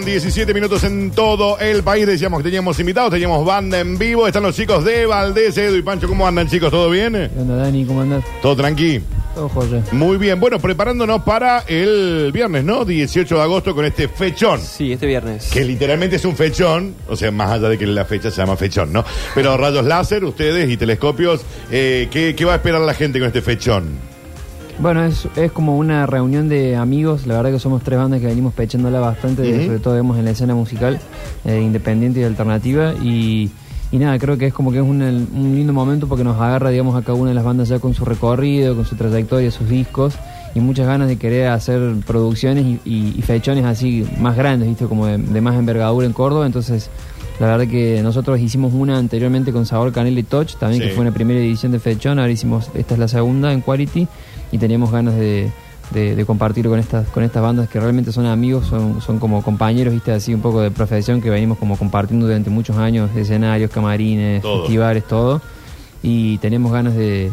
Hora 13 con 17 minutos en todo el país. Decíamos que teníamos invitados, teníamos banda en vivo. Están los chicos de Valdés, Edu y Pancho. ¿Cómo andan, chicos? ¿Todo bien? ¿Qué onda, Dani? ¿Cómo andás? ¿Todo tranqui? Todo joya. Muy bien. Bueno, preparándonos para el viernes, ¿no? 18 de agosto con este fechón. Sí, este viernes. Que literalmente es un fechón, o sea, más allá de que la fecha se llama fechón, ¿no? Pero rayos láser, ustedes y telescopios, eh, ¿qué, qué va a esperar la gente con este fechón? Bueno, es, es como una reunión de amigos. La verdad que somos tres bandas que venimos pechándola bastante, sobre todo vemos en la escena musical, eh, independiente y alternativa. Y, y nada, creo que es como que es un, un lindo momento porque nos agarra, digamos, a cada una de las bandas ya con su recorrido, con su trayectoria, sus discos. Y muchas ganas de querer hacer producciones y, y- y fechones así más grandes, ¿viste? Como de, de más envergadura en Córdoba. Entonces, la verdad que nosotros hicimos una anteriormente con Sabor Canela y Touch, también Sí. que fue una primera edición de Fechón. Ahora hicimos, esta es la segunda en Quality y teníamos ganas de, de, de compartir con estas con estas bandas que realmente son amigos, son, son como compañeros, viste, así un poco de profesión que venimos como compartiendo durante muchos años, escenarios, camarines, Todo. festivales, todo. Y tenemos ganas de,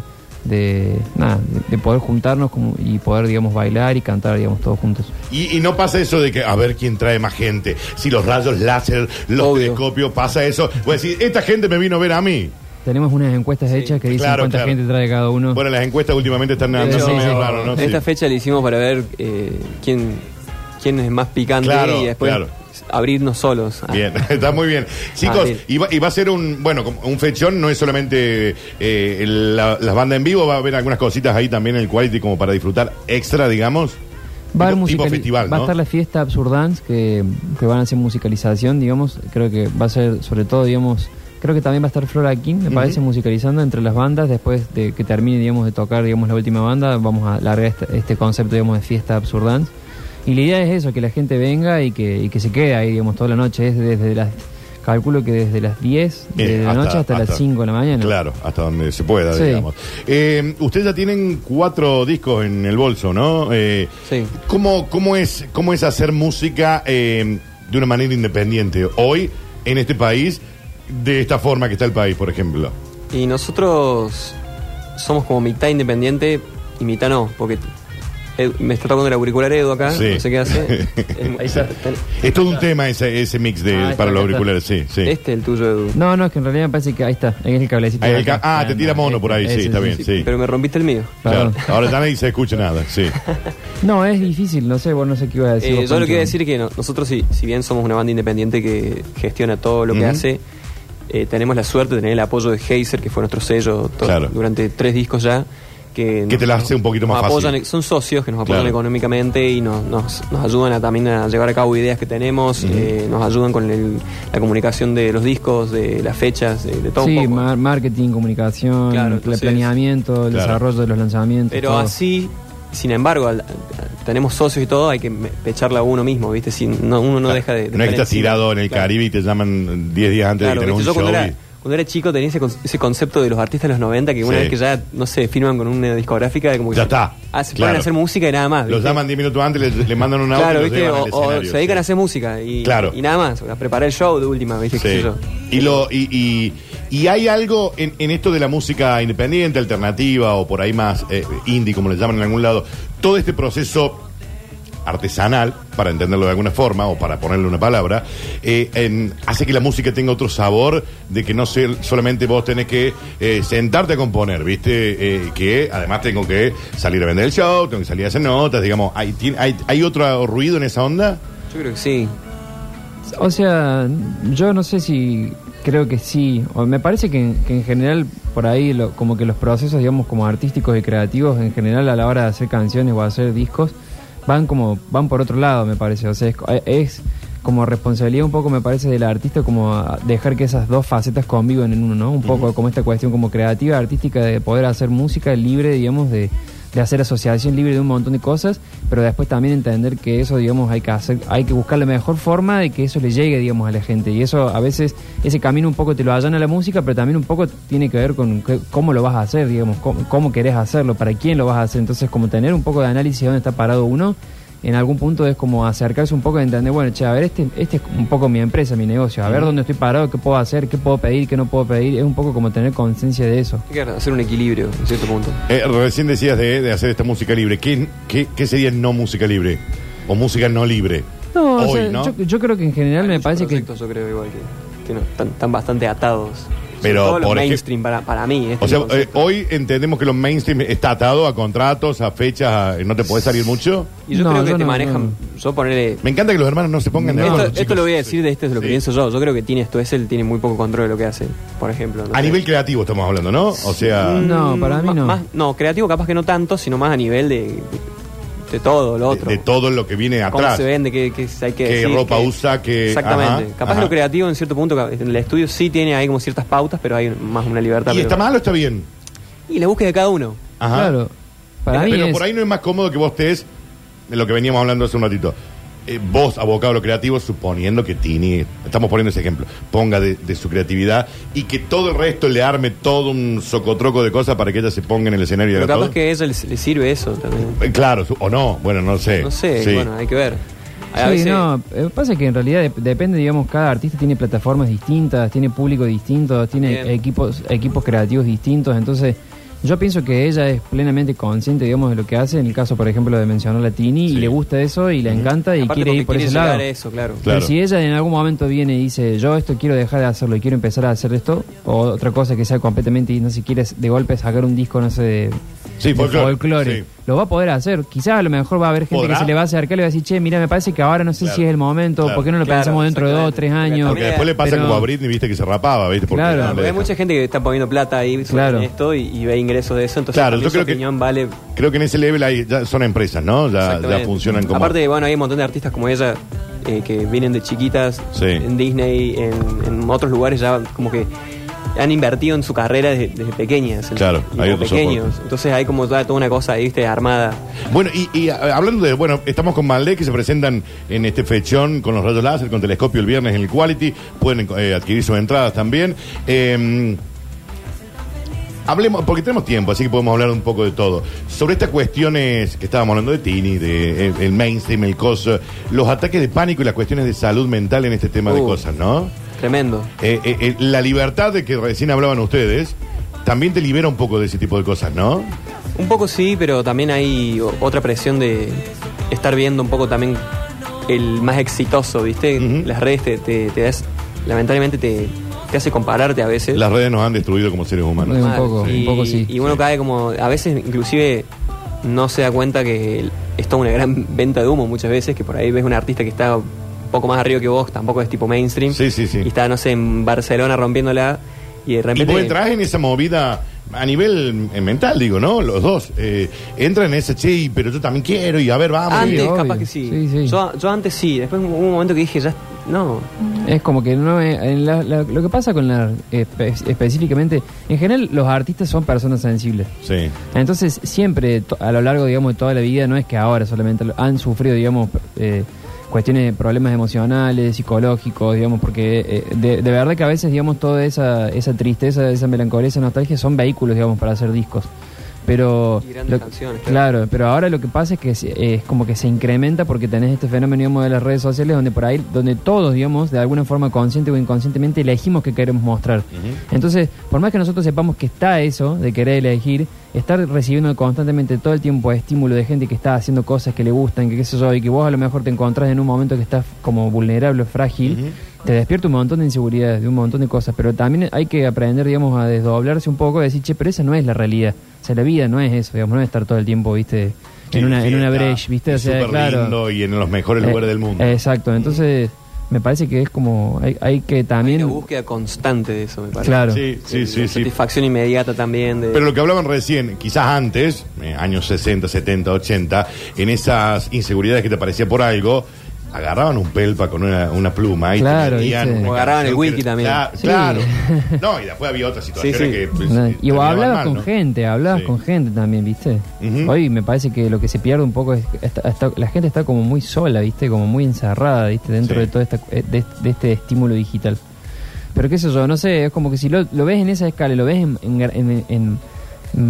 de, nada, de, de poder juntarnos como, y poder, digamos, bailar y cantar, digamos, todos juntos. Y, y no pasa eso de que a ver quién trae más gente. Si los rayos láser, los Obvio. telescopios, pasa eso. Voy a decir, esta gente me vino a ver a mí. Tenemos unas encuestas hechas que dicen claro, cuánta claro. gente trae cada uno. Bueno, las encuestas últimamente están andando hecho, medio raro, ¿no? Sí. Esta fecha la hicimos para ver eh, quién, quién es más picante Claro, y después claro. Abrirnos solos. Bien, está muy bien. Chicos, y va, y va a ser un, bueno, como un fechón, no es solamente eh, el- la- las bandas en vivo, va a haber algunas cositas ahí también en el quality como para disfrutar extra, digamos. Va a, haber tipo, tipo musicali- festival, va a estar la fiesta Absurdance que, que van a hacer musicalización, digamos. Creo que va a ser, sobre todo, digamos. Creo que también va a estar Flora King, me parece, musicalizando entre las bandas. Después de que termine, digamos, de tocar, digamos, la última banda, vamos a largar este, este concepto, digamos, de fiesta Absurdance. Y la idea es eso, que la gente venga y que, y que se quede ahí, digamos, toda la noche. Es desde las. Calculo que desde las 10 de Eh, la hasta- noche hasta, hasta- las 5 de la mañana. Claro, hasta donde se pueda, Sí. digamos. Eh, ustedes ya tienen cuatro discos en el bolso, ¿no? Eh, Sí. ¿cómo, cómo, es, ¿Cómo es hacer música eh, de una manera independiente hoy en este país, de esta forma que está el país, por ejemplo? Y nosotros somos como mitad independiente y mitad no, porque Edu- me está tocando el auricular Edu acá, Sí. no sé qué hace. Es- Ahí está. ten- Es todo un tema ese, ese mix de, Ah, está, para los está. auriculares, sí, sí. Este es el tuyo, Edu. No, no, es que en realidad me parece que ahí está, ahí es el cablecito. Ahí de el ca- acá. ah, te tira mono por ahí, sí, está bien. sí. Pero me rompiste el mío. Claro. Ahora ya nadie se escucha nada, sí. No, es difícil, no sé, bueno, no sé qué iba a decir. Eh, vos, yo lo Pancho. que iba a decir es que no- nosotros, si, si bien somos una banda independiente que gestiona todo lo que Ujú. hace, eh, tenemos la suerte de tener el apoyo de Heiser, que fue nuestro sello to- Claro. durante tres discos ya. Que, Que te la hace un poquito más fácil. apoyan, Son socios que nos apoyan Claro. económicamente y nos, nos, nos ayudan a, también a llevar a cabo ideas que tenemos, eh, nos ayudan con el- la comunicación de los discos, de las fechas, de, de todo Sí, un poco. mar- marketing, comunicación, Claro, el entonces- planeamiento, el Claro. desarrollo de los lanzamientos. Pero todo. así, sin embargo, al- al- tenemos socios y todo, hay que pecharla a uno mismo, ¿viste? Si no, uno no deja de... de No es que estás tirado en el Claro. Caribe y te llaman 10 días antes Claro, de que tenés un yo show. Cuando era, chico tenía ese, con- ese concepto de los artistas de los 90 que una Sí. vez que ya, no sé, firman con una discográfica, como que Ya está. Ah, se Claro. a hacer música y nada más. Los ¿viste? llaman 10 minutos antes, le, le mandan un audio Claro, y los ¿viste? O, se dedican sí. a hacer música y, Claro. y nada más, a preparar el show de última, ¿viste? ¿Qué Sí. sé yo? Y, lo, y, y, y hay algo en, en esto de la música independiente, alternativa o por ahí más eh, indie, como le llaman en algún lado, todo este proceso artesanal, para entenderlo de alguna forma o para ponerle una palabra, eh, en- hace que la música tenga otro sabor de que no sé, solamente vos tenés que eh, sentarte a componer, ¿viste? Eh, que además tengo que salir a vender el show, tengo que salir a hacer notas, digamos, ¿hay, tiene- hay, hay otro ruido en esa onda? Yo creo que sí. O sea, yo no sé si creo que sí. O me parece que, en- que en general por ahí lo- como que los procesos, digamos, como artísticos y creativos en general a la hora de hacer canciones o hacer discos van como van por otro lado, me parece. O sea, es, es como responsabilidad un poco me parece del artista como dejar que esas dos facetas convivan en uno, ¿no? Un poco como esta cuestión como creativa, artística de poder hacer música libre, digamos, de de hacer asociación libre de un montón de cosas, pero después también entender que eso, digamos, hay que hacer, hay que buscar la mejor forma de que eso le llegue, digamos, a la gente. Y eso a veces, ese camino un poco te lo allana la música, pero también un poco tiene que ver con cómo lo vas a hacer, digamos, cómo, cómo querés hacerlo, para quién lo vas a hacer. Entonces, como tener un poco de análisis de dónde está parado uno, en algún punto es como acercarse un poco de entender, bueno, che, a ver, este, este es un poco mi empresa, mi negocio, a ver dónde estoy parado, qué puedo hacer, qué puedo pedir, qué no puedo pedir. Es un poco como tener conciencia de eso. Hay que hacer un equilibrio en cierto punto. Eh, recién decías de, de hacer esta música libre. ¿Qué, qué, qué sería no música libre? ¿O música no libre? No, o Hoy, sea, ¿no? yo, yo creo que en general Hay me parece que proyectos, yo creo igual que, que no, están, están bastante atados. Sobre Pero, todo los por ej- mainstream para, para mí. este O sea, eh, concepto. hoy entendemos que los mainstream está atado a contratos, a fechas, a- no te podés salir mucho. y yo No, creo que yo te no, manejan. no. Yo ponerle. Me encanta que los hermanos no se pongan de acuerdo. esto, esto chicos. lo voy a decir de este es lo que Sí. pienso yo. Yo creo que tiene esto es él tiene muy poco control de lo que hace, por ejemplo. no A sé. nivel creativo estamos hablando, ¿no? O sea, Mm, No, para mí ma- no. más- no, creativo capaz que no tanto, sino más a nivel de, de todo lo de, otro. de todo lo que viene cómo atrás. se vende, qué, qué hay que Qué decir, ropa qué- usa, qué- Exactamente. ajá, capaz ajá. que lo creativo en cierto punto, en el estudio sí tiene ahí como ciertas pautas, pero hay más una libertad. ¿Y pero- está mal o está bien? Y la búsqueda de cada uno. Ajá. Claro. Para mí Pero es, por ahí no es más cómodo que vos estés de lo que veníamos hablando hace un ratito. Eh, vos, abocado a lo creativo, suponiendo que Tini, estamos poniendo ese ejemplo, ponga de, de su creatividad y que todo el resto le arme todo un socotroco de cosas para que ella se ponga en el escenario y haga capaz todo. que a ella le, le sirve eso también. Eh, Claro, su- o no, bueno, no sé. No sé, Sí. bueno, hay que ver. A Sí, veces- no, eh, pasa que en realidad dep- depende, digamos, cada artista tiene plataformas distintas, tiene público distinto, tiene Bien. equipos equipos creativos distintos, entonces yo pienso que ella es plenamente consciente, digamos, de lo que hace, en el caso, por ejemplo, de mencionar a Tini, Sí. y le gusta eso, y le encanta, y aparte quiere ir por quiere ese lado. a eso, claro. Claro. Pero si ella en algún momento viene y dice, yo esto quiero dejar de hacerlo y quiero empezar a hacer esto, o otra cosa que sea completamente, y no sé, quiere de golpe sacar un disco, no sé, de, Sí, de folclore, folclore, sí. lo va a poder hacer. Quizás a lo mejor va a haber gente ¿Podrá? que se le va a acercar y le va a decir, che, mira, me parece que ahora no sé Claro, si es el momento, claro. ¿por qué no lo Claro, pensamos dentro de dos o tres años? Porque después le pasa Pero- como a Britney, viste, que se rapaba, viste, porque no hay mucha gente que está poniendo plata ahí Claro. esto y, y ve ingresos de eso, entonces Claro, yo su creo que- opinión vale. Creo que en ese level hay, ya son empresas, ¿no? Ya, funcionan como... Aparte, bueno, hay un montón de artistas como ella eh, que vienen de chiquitas Sí. en Disney, en, en otros lugares ya como que han invertido en su carrera desde, desde pequeñas. Claro, hay como otro pequeños. soporte. Entonces hay como toda, toda una cosa viste, armada. Bueno, y, y, a- hablando de, bueno, estamos con Maldé que se presentan en este fechón con los rayos láser, con telescopio el viernes en el Quality, pueden eh, adquirir sus entradas también. Eh, hablemos, porque tenemos tiempo, así que podemos hablar un poco de todo. Sobre estas cuestiones que estábamos hablando de Tini, de eh, el mainstream, el coso, los ataques de pánico y las cuestiones de salud mental en este tema de Uh. cosas, ¿no? Tremendo. Eh, eh, eh, la libertad de que recién hablaban ustedes también te libera un poco de ese tipo de cosas, ¿no? Un poco sí, pero también hay otra presión de estar viendo un poco también el más exitoso, ¿viste? Las redes te, te, te das, lamentablemente te, te hace compararte a veces. Las redes nos han destruido como seres humanos. Un poco, y, un poco sí. Y uno Sí. cae como, a veces inclusive no se da cuenta que es toda una gran venta de humo muchas veces, que por ahí ves un artista que está un poco más arriba que vos, tampoco es tipo mainstream, Sí, sí, sí. y está, no sé, en Barcelona rompiéndola, y de Y repente... vos entrás en esa movida a nivel eh, mental, digo, ¿no? Los dos. Eh, entran en ese, che, pero yo también quiero, y a ver, vamos. Antes obvio. capaz que sí. Sí, sí. Yo, yo antes sí, después hubo un momento que dije, ya, no, Es como que no es- en la- la- lo que pasa con la espe- específicamente, en general los artistas son personas sensibles. Sí. Entonces siempre a lo largo digamos de toda la vida no es que ahora solamente lo- han sufrido digamos eh, cuestiones de problemas emocionales, psicológicos, digamos, porque eh, de, de verdad que a veces digamos toda esa esa tristeza, esa melancolía, esa nostalgia son vehículos digamos para hacer discos. Pero Y grandes canciones, claro. claro, pero ahora lo que pasa es que se- es como que se incrementa porque tenés este fenómeno digamos, de las redes sociales donde por ahí donde todos digamos de alguna forma consciente o inconscientemente elegimos que queremos mostrar. Entonces, por más que nosotros sepamos que está eso de querer elegir, estar recibiendo constantemente todo el tiempo estímulo de gente que está haciendo cosas que le gustan, que qué sé yo, y que vos a lo mejor te encontrás en un momento que estás como vulnerable, frágil, Ujú. Te despierta un montón de inseguridades, de un montón de cosas, pero también hay que aprender, digamos, a desdoblarse un poco y decir, che, pero esa no es la realidad. O sea, la vida no es eso, digamos, no es estar todo el tiempo, viste, Sí, en una, sí, en una brecha, viste, o sea, claro. lindo y en los mejores Eh, lugares del mundo. Exacto, entonces me parece que es como, hay, hay que hay también... una búsqueda constante de eso, me parece. Claro. Sí, sí, De sí, sí. Satisfacción inmediata también. De, Pero lo que hablaban recién, quizás antes, eh, años 60, 70, 80, en esas inseguridades que te parecía por algo, agarraban un pelpa con una, una pluma y Claro, te metían ¿viste? una O agarraban el wiki que- también. Cla- Sí. Claro. No, y después había otras situaciones Sí, sí. que... pues, No, y terminaban hablabas mal, con ¿no? gente, hablabas Sí. con gente también, ¿viste? Ujú. Hoy me parece que lo que se pierde un poco es que está- está- la gente está como muy sola, ¿viste? Como muy encerrada, ¿viste? Dentro Sí. de todo esta, eh, de, de este estímulo digital. Pero qué sé yo, no sé, es como que si lo, lo ves en esa escala, y lo ves en, en, en- en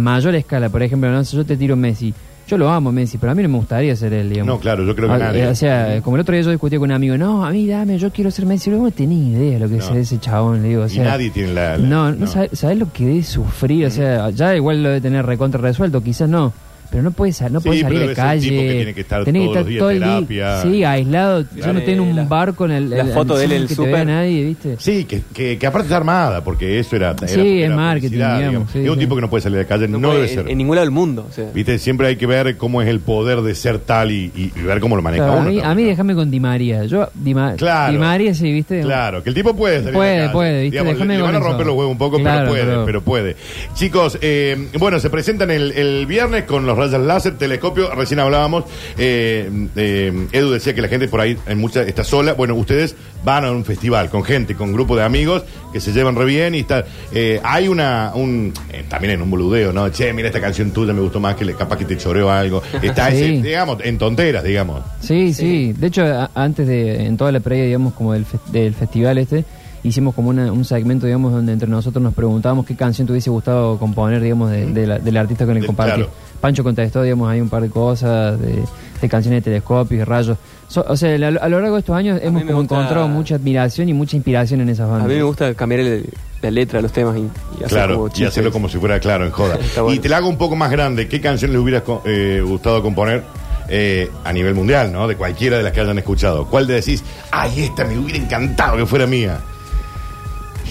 mayor escala, por ejemplo, no sé, yo te tiro Messi. Yo lo amo Messi, pero a mí no me gustaría ser él, digamos. No, claro, yo creo que Ah, nadie. O sea, como el otro día yo discutí con un amigo, no, a mí dame, yo quiero ser Messi. Luego no tenía idea de lo que No. es ese chabón, le digo. O y nadie tiene la... la- no, no, sabe- ¿sabés lo que debe sufrir? O sea, ya igual lo debe tener recontra resuelto, quizás no. Pero no puedes, no Sí, puedes pero salir a ser calle. tipo que tiene que estar Tenés todos los días todo el terapia. Sí, aislado. Yo no tengo un La- barco en el. la el- foto de él en el que vea nadie, ¿viste? Sí, que, que, que aparte está armada, porque eso era. era- Sí, era es marketing, publicidad, digamos, sí, es un sí. tipo que no puede salir a la calle, no, puede debe en, ser. en ningún lado del mundo. o sea. Viste, siempre hay que ver cómo es el poder de ser tal y, y- y ver cómo lo maneja Claro, a uno. mí, también, a mí ¿no? déjame con Di María. Yo, Di, Ma- Claro. Di María, sí, ¿viste? Claro, que el tipo puede salir a Puede, calle. puede, ¿viste? Digamos, Déjame le van a con romper los huevos un poco, pero puede, pero- puede. Chicos, eh, bueno, se presentan el viernes con los rayas láser, telescopio, recién hablábamos, eh, eh, Edu decía que la gente por ahí en mucha, está sola, bueno, ustedes van a un festival con gente, con grupo de amigos que se llevan re bien y está, eh, hay una, un, también en un boludeo, ¿no? Che, mira esta canción tuya me gustó más que le, capaz que te choreo algo. Está Sí. ese, digamos, en tonteras, digamos. Sí, sí. De hecho, a- antes de, en toda la previa, digamos, como del, fe- del festival este, hicimos como una- un segmento, digamos, donde entre nosotros nos preguntábamos qué canción te hubiese gustado componer, digamos, de, de la- del artista con el De- que claro. Pancho contestó, digamos, hay un par de cosas, de, de canciones de telescopios y rayos. So- o sea, a lo, a lo largo de estos años hemos como gusta- encontrado mucha admiración y mucha inspiración en esas A bandas. mí me gusta cambiar el- la letra, los temas y, y hacer Claro, como y hacerlo como si fuera claro en joda. Bueno. Y te la hago un poco más grande. ¿Qué canción les hubiera co- eh, gustado componer eh, a nivel mundial, ¿no? De cualquiera de las que hayan escuchado. ¿Cuál de decís, ay, esta me hubiera encantado que fuera mía?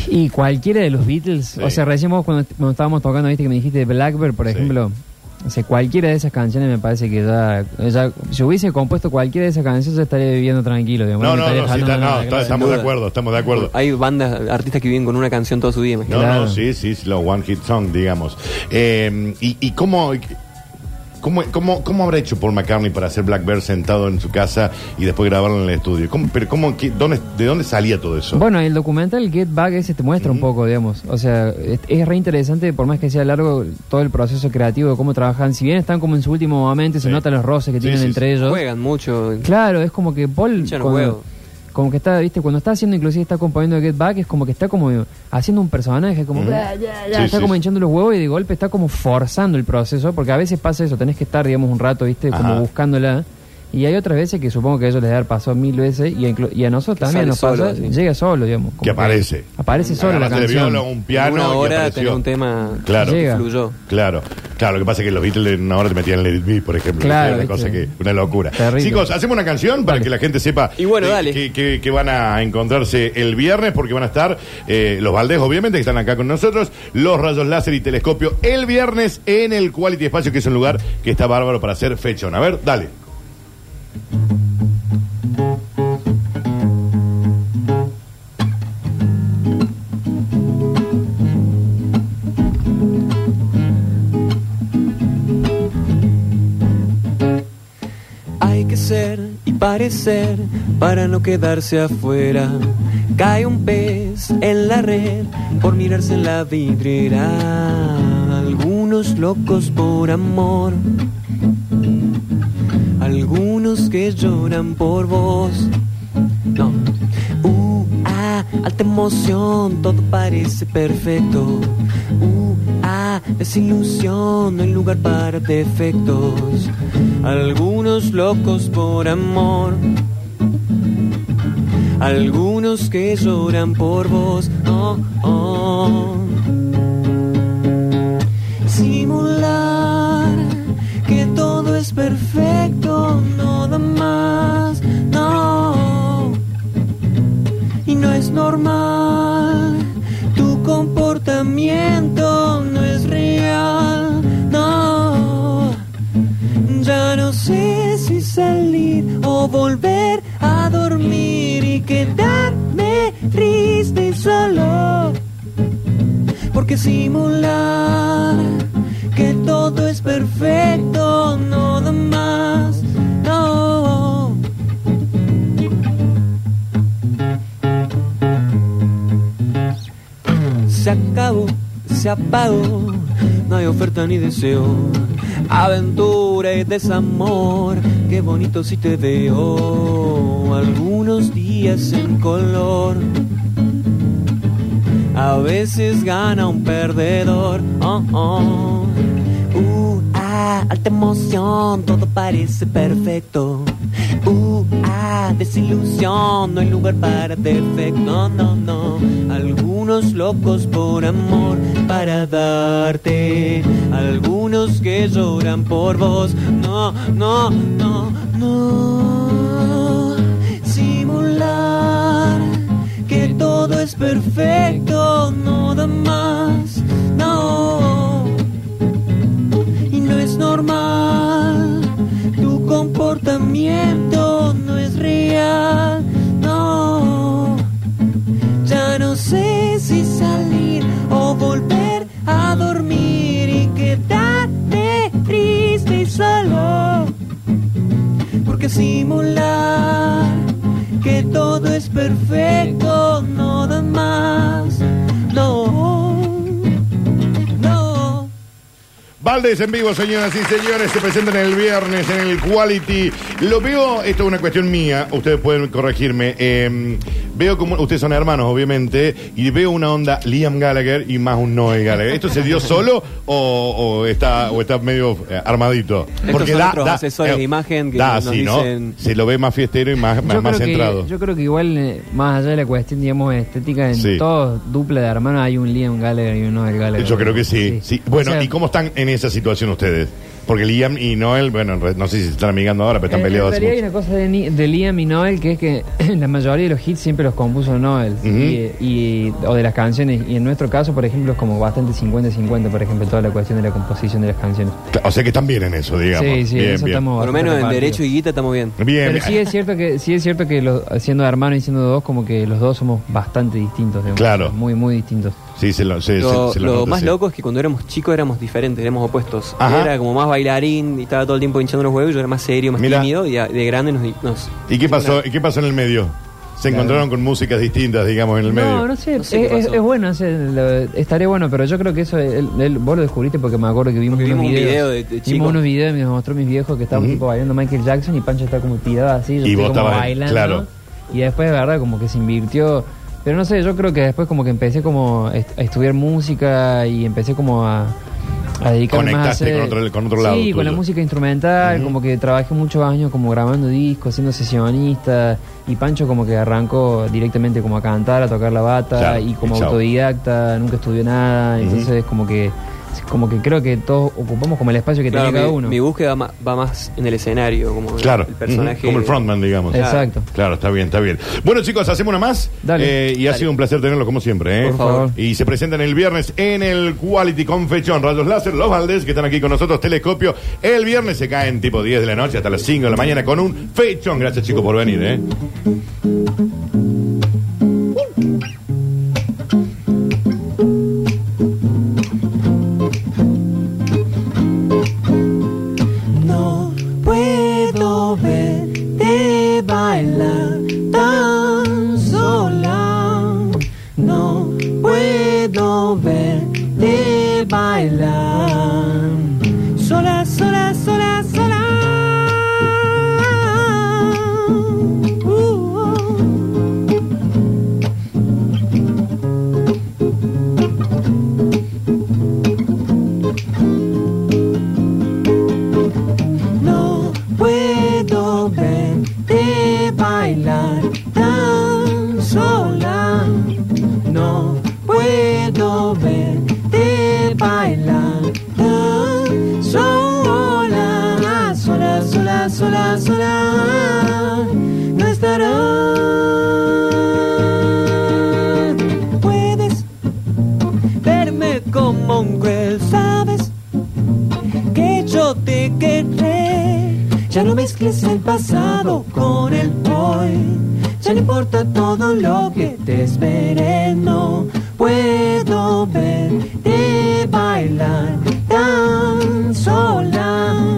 Y cualquiera de los Beatles, Sí. o sea, recién vos cuando, cuando estábamos tocando, viste que me dijiste Blackbird, por Sí. ejemplo, o sea, cualquiera de esas canciones me parece que ya, ya- si hubiese compuesto cualquiera de esas canciones, yo estaría viviendo tranquilo, digamos. No, no, no, sí, faltando está- no, nada, está- claro. estamos de acuerdo, estamos de acuerdo. Hay bandas, artistas que viven con una canción toda su vida. No, imagínate. Claro. no, sí, sí, sí, los One Hit Song, digamos. Eh, y, y cómo, cómo, cómo, cómo habrá hecho Paul McCartney para hacer Blackbird sentado en su casa y después grabarlo en el estudio? ¿Cómo, pero cómo, qué- dónde, ¿De dónde salía todo eso? Bueno, el documental Get Back ese te muestra un poco, digamos. O sea, es, es re interesante, por más que sea largo, todo el proceso creativo de cómo trabajan. Si bien están como en su último momento, se Sí. notan los roces que Sí, tienen sí, entre sí. ellos. Juegan mucho. Claro, es como que Paul. Cuando-. Como que está, viste, cuando está haciendo, inclusive está componiendo Get Back, es como que está como haciendo un personaje, como Ujú. "Ya, ya, ya", Sí, está sí, como hinchando los huevos y de golpe está como forzando el proceso, porque a veces pasa eso, tenés que estar, digamos, un rato, viste, Ajá. como buscándola. Y hay otras veces que supongo que a ellos les haber pasado mil veces y a, inclu- y a nosotros Que también nos solo, pasa, sí. llega solo, digamos. como Que aparece. Aparece solo la canción. viola, un piano. una hora tenía un tema Claro. que fluyó. Claro, claro, lo que pasa es que los Beatles en una hora te metían Let It Be, por ejemplo. Claro, una cosa viste. que, una locura. Terrible. Chicos, hacemos una canción para Dale. que la gente sepa Y bueno, eh, dale. Que, que- que van a encontrarse el viernes, porque van a estar eh, los Valdés, obviamente, que están acá con nosotros, los rayos láser y telescopio, el viernes en el Quality Espacio, que es un lugar que está bárbaro para hacer fechón. A ver, dale. Hay que ser y parecer para no quedarse afuera. Cae un pez en la red por mirarse en la vidriera. Algunos locos por amor. Algunos que lloran por vos. No. Uh, ah, alta emoción, todo parece perfecto. Uh, ah, desilusión, no hay lugar para defectos. Algunos locos por amor. Algunos que lloran por vos. Oh. Porque simular que todo es perfecto no da más, no. Se acabó, se apagó, no hay oferta ni deseo. Aventura y desamor, qué bonito si te veo. Algunos días en color. A veces gana un perdedor. Oh, oh. Uh, ah, alta emoción, todo parece perfecto. Uh, ah, desilusión, no hay lugar para defecto. No, no, no. Algunos algunos locos por amor para darte, algunos que lloran por vos. No, no, no, no. Simular que todo es perfecto, simular que todo es perfecto no da más. No, no. Valdés en vivo, señoras y señores, se presentan el viernes en el Quality. Lo veo, esto es una cuestión mía, ustedes pueden corregirme. eh, veo como, ustedes son hermanos, obviamente, y veo una onda Liam Gallagher y más un Noel Gallagher. ¿Esto se dio solo o, o está, o está medio eh, armadito? Estos son otros asesores de imagen que da nos así, ¿no? dicen- Se lo ve más fiestero y más, más, Yo más creo, centrado. que, yo creo que igual, eh, más allá de la cuestión, digamos, estética, en Sí. todo dupla de hermanos hay un Liam Gallagher y un Noel Gallagher. Yo creo que sí. sí. Bueno, O sea, ¿y cómo están en esa situación ustedes? Porque Liam y Noel, bueno, en re- no sé si se están amigando ahora, pero están en- peleados. En hace realidad hay mucho. una cosa de, Ni- de Liam y Noel que es que la mayoría de los hits siempre los compuso Noel. Y, y- o de las canciones. Y en nuestro caso, por ejemplo, es como bastante 50-50, por ejemplo, toda la cuestión de la composición de las canciones. O sea que están bien en eso, digamos. Sí, sí, bien, eso bien. estamos Por lo bastante menos en repartidos. derecho y guita estamos bien. Bien, Pero sí es cierto que sí es cierto que los, siendo hermanos y siendo dos como que los dos somos bastante distintos digamos, Claro. muy muy distintos Sí, se lo, se- Lo, se- se lo lo nota, más sí. loco es que cuando éramos chicos éramos diferentes, éramos opuestos. Ajá. Él Era como más bailarín y estaba todo el tiempo hinchando los huevos, yo era más serio, más Mira. tímido y de grande nos... nos ¿Y qué pasó, ¿y qué pasó en el medio? Se encontraron con músicas distintas, digamos, en el medio. no no sé, No sé es, qué es- pasó. es bueno bueno pero yo creo que eso vos lo descubriste porque me acuerdo que vimos, Porque unos vimos un videos video de- de chico. vimos unos videos y me mostró mis viejos que estaban tipo bailando Michael Jackson y Pancho está como tirado así yo Y estoy vos como estabas- bailando claro. y después de verdad como que se invirtió pero no sé yo creo que después como que empecé como a estudiar música y empecé como a a dedicarme más a hacer- con otro- con otro lado Sí, con la música instrumental, como que trabajé muchos años como grabando discos, siendo sesionista, y Pancho como que arrancó directamente como a cantar, a tocar la bata, Claro, y como autodidacta, nunca estudió nada, entonces como que como que creo que todos ocupamos como el espacio que Claro, tenía cada uno. mi búsqueda va más en el escenario, como el- Claro, el personaje. como el frontman, digamos. Claro. Exacto. Claro, está bien, está bien. Bueno, chicos, hacemos una más. Dale. Eh, y ha sido un placer tenerlo como siempre. ¿eh? Por favor. Y se presentan el viernes en el Quality Confection Rayos Láser, los Valdés, que están aquí con nosotros, Telescopio. El viernes se caen tipo 10 de la noche hasta las 5 de la mañana con un fechón. Gracias, chicos, por venir. ¿eh? Con el hoy. Ya no importa todo lo que te esperé. No puedo verte bailar tan sola.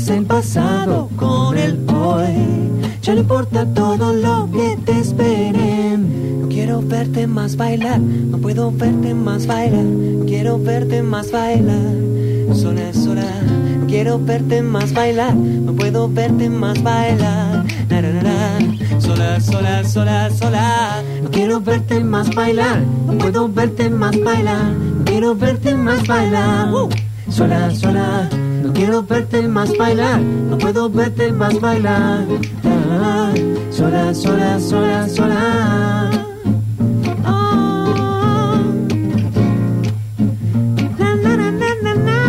Mezcles el pasado con el hoy. Ya no importa todo lo que te esperen. No quiero verte más bailar, no puedo verte más bailar. Quiero verte más bailar. Sola, sola. No quiero verte más bailar, no puedo verte más bailar. Na, na, na. Sola, sola, sola, sola. No quiero verte más bailar, no puedo verte más bailar. Quiero verte más bailar. Sola, sola. Quiero verte más bailar, no puedo verte más bailar. Ah, sola, sola, sola, sola. Ah. Na, na, na, na, na, na.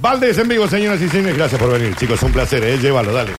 Valdés en vivo, señoras y señores. Gracias por venir, chicos. Un placer, ¿eh? Llévalo, dale.